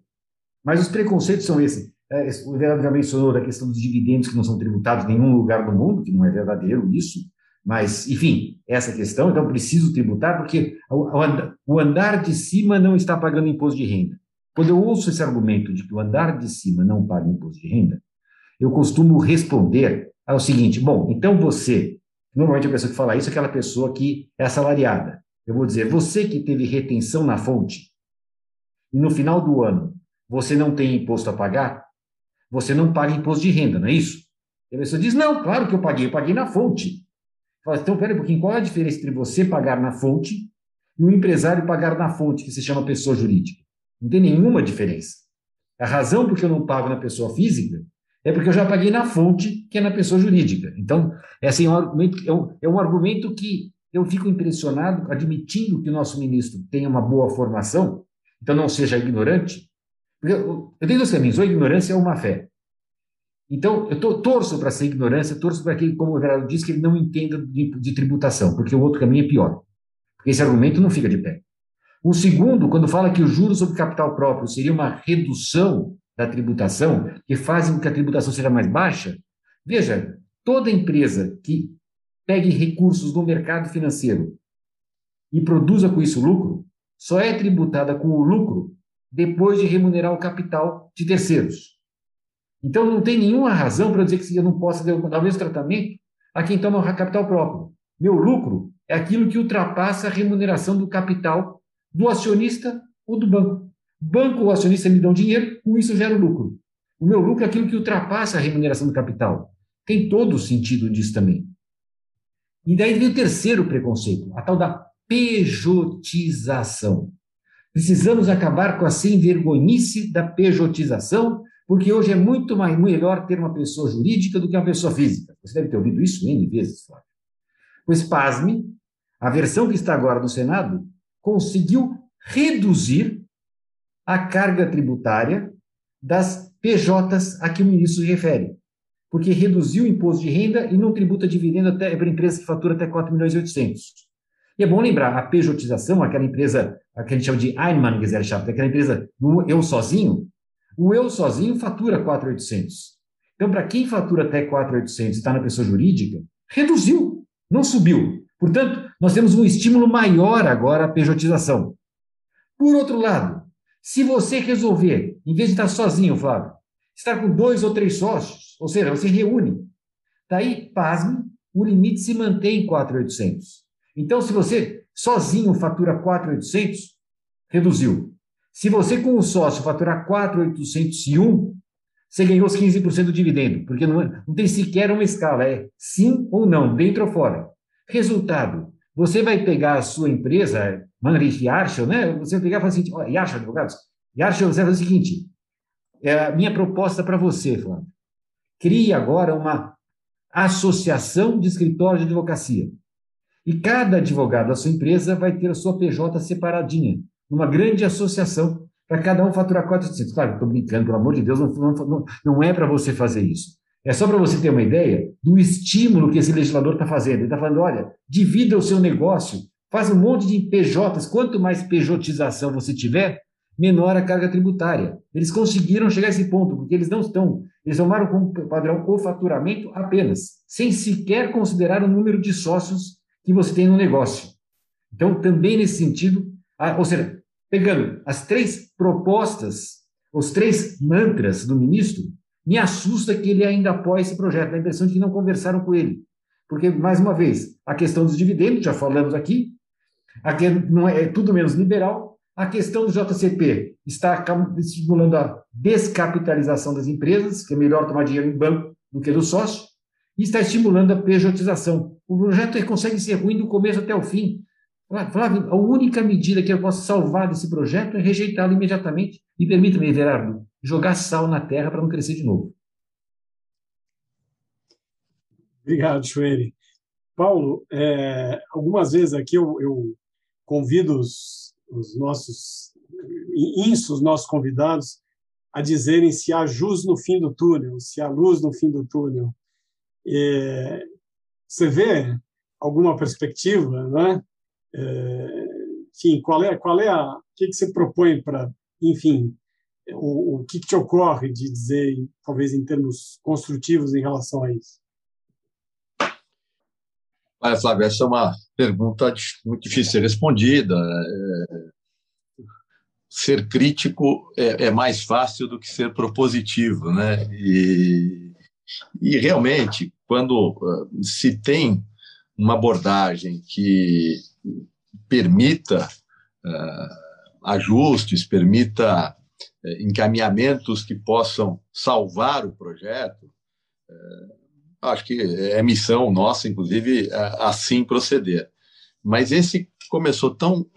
D: Mas os preconceitos são esses. É, o Verano já mencionou da questão dos dividendos que não são tributados em nenhum lugar do mundo, que não é verdadeiro isso. Mas, enfim, essa questão, então preciso tributar, porque o andar de cima não está pagando imposto de renda. Quando eu ouço esse argumento de que o andar de cima não paga imposto de renda, eu costumo responder ao seguinte: bom, então você, normalmente a pessoa que fala isso é aquela pessoa que é assalariada. Eu vou dizer, você que teve retenção na fonte, e no final do ano você não tem imposto a pagar, você não paga imposto de renda, não é isso? E a pessoa diz: não, claro que eu paguei, eu paguei na fonte. Fala, então, peraí um pouquinho, qual é a diferença entre você pagar na fonte e o empresário pagar na fonte, que se chama pessoa jurídica? Não tem nenhuma diferença. A razão por que eu não pago na pessoa física é porque eu já paguei na fonte, que é na pessoa jurídica. Então, é um argumento, é um, é um argumento que eu fico impressionado, admitindo que o nosso ministro tenha uma boa formação, então não seja ignorante, eu, tenho dois caminhos, ou ignorância ou má fé. Então, eu tô, torço para ser ignorância, torço para que, como o Everardo disse, que ele não entenda de, de, tributação, porque o outro caminho é pior. Porque esse argumento não fica de pé. O segundo, quando fala que o juros sobre capital próprio seria uma redução da tributação, que faz com que a tributação seja mais baixa, Veja, toda empresa que pegue recursos no mercado financeiro e produza com isso lucro, só é tributada com o lucro depois de remunerar o capital de terceiros. Então, não tem nenhuma razão para dizer que eu não possa dar o mesmo tratamento a quem toma capital próprio. Meu lucro é aquilo que ultrapassa a remuneração do capital do acionista ou do banco. Banco ou acionista me dão dinheiro, com isso gera lucro. O meu lucro é aquilo que ultrapassa a remuneração do capital. Tem todo o sentido disso também. E daí vem o terceiro preconceito, a tal da pejotização. Precisamos acabar com a sem vergonhice da pejotização, porque hoje é muito mais, melhor ter uma pessoa jurídica do que uma pessoa física. Você deve ter ouvido isso N vezes, Flávio. Pois, pasme, a versão que está agora no Senado conseguiu reduzir a carga tributária das PJs a que o ministro se refere, porque reduziu o imposto de renda e não tributa dividendo até para empresa que fatura até 4 milhões e 800. E é bom lembrar, a pejotização, aquela empresa, que a gente chama de Einmanngesellschaft, aquela empresa do eu sozinho, o eu sozinho fatura 4,800. Então, para quem fatura até 4,800 e está na pessoa jurídica, reduziu, não subiu. Portanto, nós temos um estímulo maior agora à pejotização. Por outro lado, se você resolver, em vez de estar sozinho, Flávio, estar com dois ou três sócios, ou seja, você reúne, daí, pasme, o limite se mantém em 4,800. Então, se você sozinho fatura 4,800, reduziu. Se você com o sócio faturar 4,801, você ganhou os 15% do dividendo, porque não, é, não tem sequer uma escala, é sim ou não, dentro ou fora. Resultado, você vai pegar a sua empresa, Manrich Yarshel, né? Você vai pegar e falar assim, ó, Yarshel Advogados, Yarshel, você vai fazer o seguinte, é a minha proposta para você, Flávio. Crie agora uma associação de escritórios de advocacia. E cada advogado da sua empresa vai ter a sua PJ separadinha, numa grande associação, para cada um faturar 400. Claro, estou brincando, pelo amor de Deus, não, não, não é para você fazer isso. É só para você ter uma ideia do estímulo que esse legislador está fazendo. Ele está falando: olha, divida o seu negócio, faz um monte de PJs. Quanto mais PJização você tiver, menor a carga tributária. Eles conseguiram chegar a esse ponto, porque eles não estão. Eles tomaram como padrão o faturamento apenas, sem sequer considerar o número de sócios que você tem no negócio. Então, também nesse sentido, ou seja, pegando as três propostas, os três mantras do ministro, me assusta que ele ainda apoie esse projeto, a impressão de que não conversaram com ele. Porque, mais uma vez, a questão dos dividendos, já falamos aqui, aqui não é, é tudo menos liberal, a questão do JCP está estimulando a descapitalização das empresas, que é melhor tomar dinheiro em banco do que do sócio, e está estimulando a pejotização. O projeto consegue ser ruim do começo até o fim. Flávio, a única medida que eu posso salvar desse projeto é rejeitá-lo imediatamente. E permita-me, Everardo, jogar sal na terra para não crescer de novo.
B: Obrigado, Chuene. Paulo, é, algumas vezes aqui eu, eu convido os, os nossos, insto os nossos convidados a dizerem se há luz no fim do túnel, se há luz no fim do túnel. É, você vê alguma perspectiva, né? É, enfim, qual é, qual é a, o que, que você propõe para, enfim, o, o que, que te ocorre de dizer, talvez em termos construtivos em relação a isso?
E: Olha, Flávio, essa é uma pergunta muito difícil de ser respondida. É, ser crítico é, é, mais fácil do que ser propositivo, né? E, e realmente, quando uh, se tem uma abordagem que permita uh, ajustes, permita uh, encaminhamentos que possam salvar o projeto, acho que é missão nossa, inclusive, assim proceder. Mas esse começou tão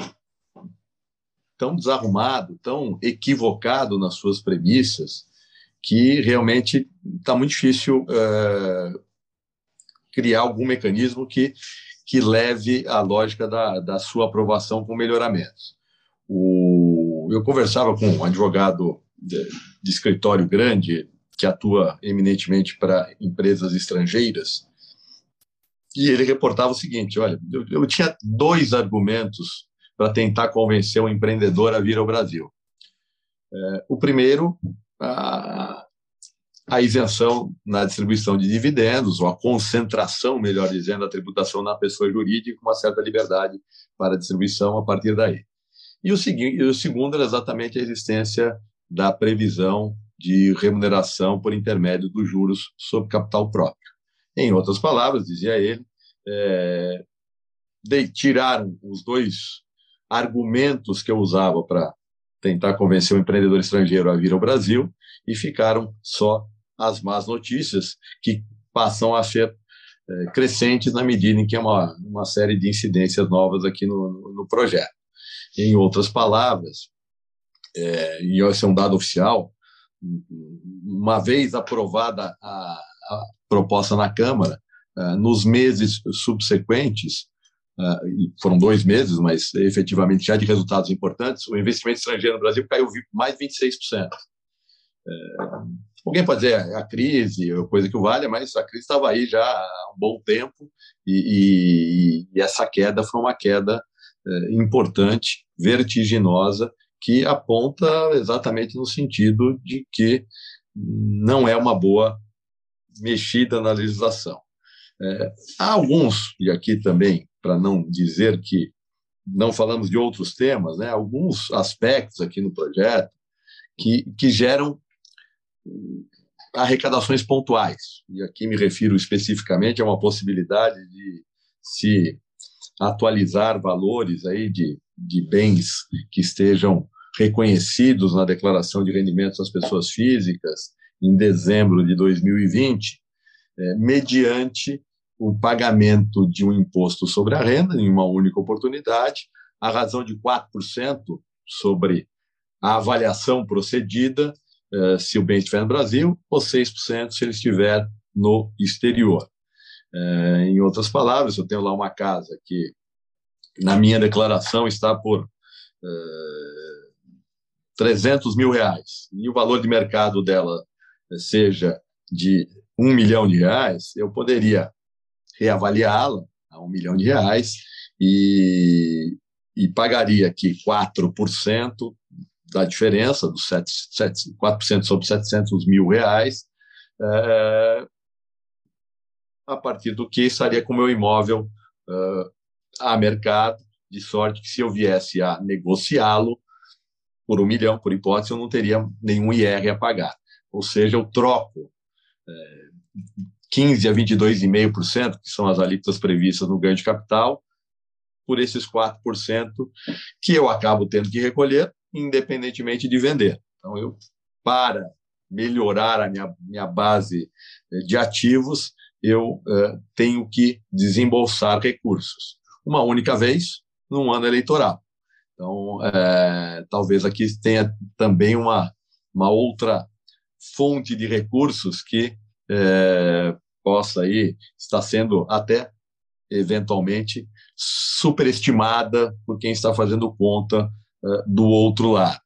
E: tão desarrumado, tão equivocado nas suas premissas, que realmente está muito difícil uh, criar algum mecanismo que, que leve a lógica da, da sua aprovação com melhoramentos. O, eu conversava com um advogado de, de escritório grande, que atua eminentemente para empresas estrangeiras, e ele reportava o seguinte: olha, eu, eu tinha dois argumentos para tentar convencer o empreendedor a vir ao Brasil. É, o primeiro, a, a isenção na distribuição de dividendos, ou a concentração, melhor dizendo, da tributação na pessoa jurídica, com uma certa liberdade para a distribuição a partir daí. E o, seguinte, o segundo era exatamente a existência da previsão de remuneração por intermédio dos juros sobre capital próprio. Em outras palavras, dizia ele, é, de, tiraram os dois argumentos que eu usava para tentar convencer o empreendedor estrangeiro a vir ao Brasil e ficaram só as más notícias que passam a ser é, crescentes na medida em que é uma, uma série de incidências novas aqui no, no, projeto. Em outras palavras, é, e esse é um dado oficial, uma vez aprovada a, a proposta na Câmara, uh, nos meses subsequentes, uh, e foram dois meses, mas efetivamente já de resultados importantes, o investimento estrangeiro no Brasil caiu mais de 26%. Alguém pode dizer a crise, coisa que valha, mas a crise estava aí já há um bom tempo e, e, e essa queda foi uma queda é, importante, vertiginosa, que aponta exatamente no sentido de que não é uma boa mexida na legislação. É, há alguns, e aqui também, para não dizer que não falamos de outros temas, né, alguns aspectos aqui no projeto que, que geram arrecadações pontuais. E aqui me refiro especificamente a uma possibilidade de se atualizar valores aí de, de bens que estejam reconhecidos na declaração de rendimentos das pessoas físicas em dezembro de 2020, é, mediante o pagamento de um imposto sobre a renda em uma única oportunidade, a razão de 4% sobre a avaliação procedida é, se o bem estiver no Brasil, ou 6% se ele estiver no exterior. É, em outras palavras, eu tenho lá uma casa que, na minha declaração, está por é, 300 mil reais, e o valor de mercado dela seja de um milhão de reais, eu poderia reavaliá-la a um milhão de reais e, e pagaria aqui 4% da diferença, dos 7, 7, 4% sobre 700 mil reais, é, a partir do que estaria com o meu imóvel é, a mercado, de sorte que se eu viesse a negociá-lo por um milhão, por hipótese, eu não teria nenhum IR a pagar. Ou seja, eu troco é, 15% a 22,5%, que são as alíquotas previstas no ganho de capital, por esses 4% que eu acabo tendo que recolher, independentemente de vender. Então, eu, para melhorar a minha, minha base eh, de ativos, eu uh, tenho que desembolsar recursos. Uma única vez, num ano eleitoral. Então, é, talvez aqui tenha também uma, uma outra fonte de recursos que possa aí estar sendo até eventualmente superestimada por quem está fazendo conta do outro lado.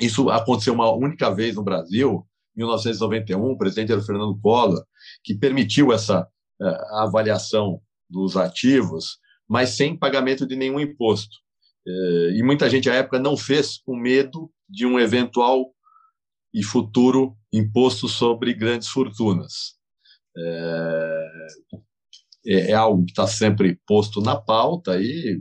E: Isso aconteceu uma única vez no Brasil, em 1991, o presidente era o Fernando Collor, que permitiu essa uh, avaliação dos ativos, mas sem pagamento de nenhum imposto. Uh, e muita gente à época não fez com medo de um eventual e futuro imposto sobre grandes fortunas. É, é algo que está sempre posto na pauta e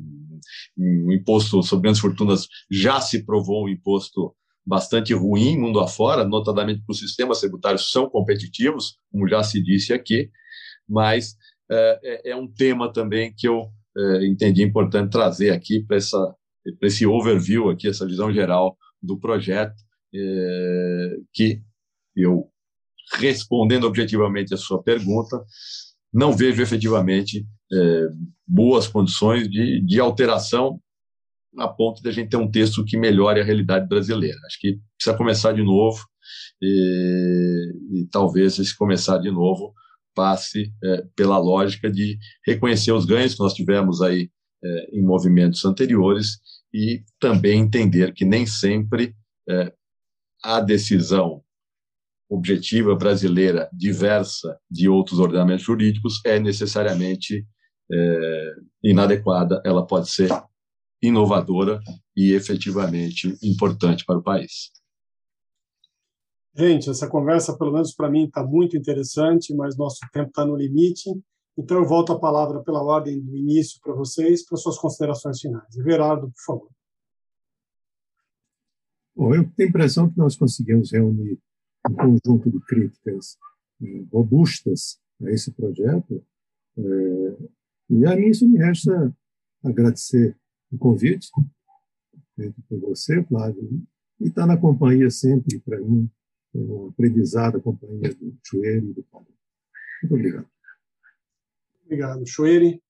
E: o imposto sobre grandes fortunas já se provou um imposto bastante ruim mundo afora, notadamente porque os sistemas tributários são competitivos, como já se disse aqui, mas é, é, é um tema também que eu é, entendi importante trazer aqui para esse overview aqui, essa visão geral do projeto, é, que eu, respondendo objetivamente a sua pergunta, não vejo efetivamente é, boas condições de, de alteração a ponto de a gente ter um texto que melhore a realidade brasileira. Acho que precisa começar de novo e, e talvez esse começar de novo passe é, pela lógica de reconhecer os ganhos que nós tivemos aí é, em movimentos anteriores e também entender que nem sempre é, a decisão objetiva brasileira diversa de outros ordenamentos jurídicos é necessariamente é, inadequada, ela pode ser inovadora e efetivamente importante para o país.
B: Gente, essa conversa, pelo menos para mim, está muito interessante, mas nosso tempo está no limite. Então, eu volto a palavra pela ordem do início para vocês, para suas considerações finais. Everardo, por favor.
C: Bom, eu tenho a impressão que nós conseguimos reunir um conjunto de críticas eh, robustas a esse projeto, eh, e a mim isso me resta agradecer o convite feito por você, Flávio, e estar na companhia sempre, para mim, é uma aprendizado a companhia do Chueiro e do Paulo. Muito obrigado.
B: Obrigado, Chueire.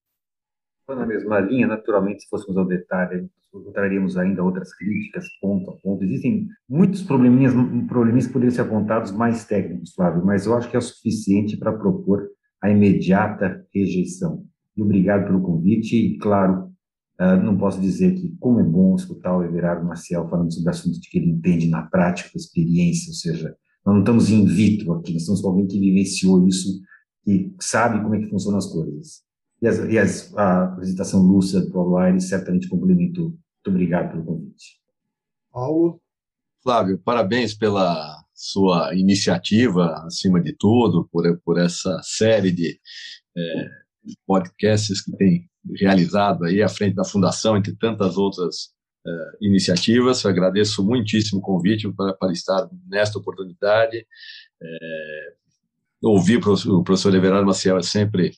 D: Na mesma linha, naturalmente, se fôssemos ao detalhe, encontraríamos ainda outras críticas, ponto a ponto. Existem muitos probleminhas, probleminhas que poderiam ser apontados mais técnicos, Flávio, mas eu acho que é o suficiente para propor a imediata rejeição. E obrigado pelo convite e, claro, uh, não posso dizer que como é bom escutar o Everardo Marcial falando sobre assuntos que ele entende na prática, com experiência, ou seja, nós não estamos in vitro aqui, nós estamos com alguém que vivenciou isso, que sabe como é que funcionam as coisas. E, as, e as, a apresentação lúcida do Paulo Aires certamente complementou. Muito obrigado pelo convite.
B: Paulo?
E: Flávio, parabéns pela sua iniciativa, acima de tudo, por, por essa série de é, podcasts que tem realizado aí à frente da Fundação, entre tantas outras uh, iniciativas. Eu agradeço muitíssimo o convite para, para estar nesta oportunidade. É, ouvir o professor Everardo Maciel é sempre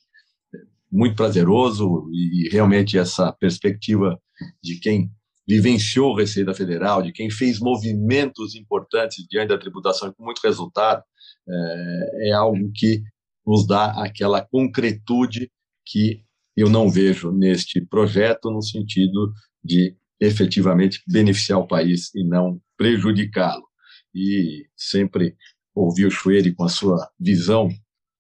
E: muito prazeroso e, e realmente essa perspectiva de quem vivenciou Receita Federal, de quem fez movimentos importantes diante da tributação com muito resultado, é, é algo que nos dá aquela concretude que eu não vejo neste projeto no sentido de efetivamente beneficiar o país e não prejudicá-lo. E sempre ouvir o Schweire com a sua visão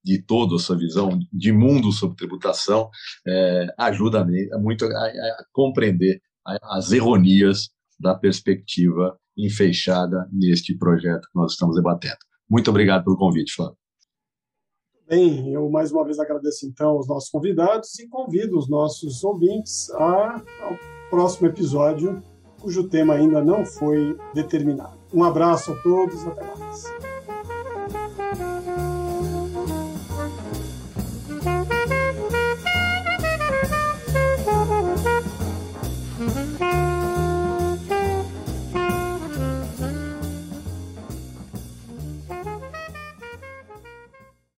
E: de todo, a sua visão de mundo sobre tributação, é, ajuda muito a, a compreender as erronias da perspectiva enfeixada neste projeto que nós estamos debatendo. Muito obrigado pelo convite, Flávio.
B: Bem, eu mais uma vez agradeço então os nossos convidados e convido os nossos ouvintes a, ao próximo episódio, cujo tema ainda não foi determinado. Um abraço a todos, até mais.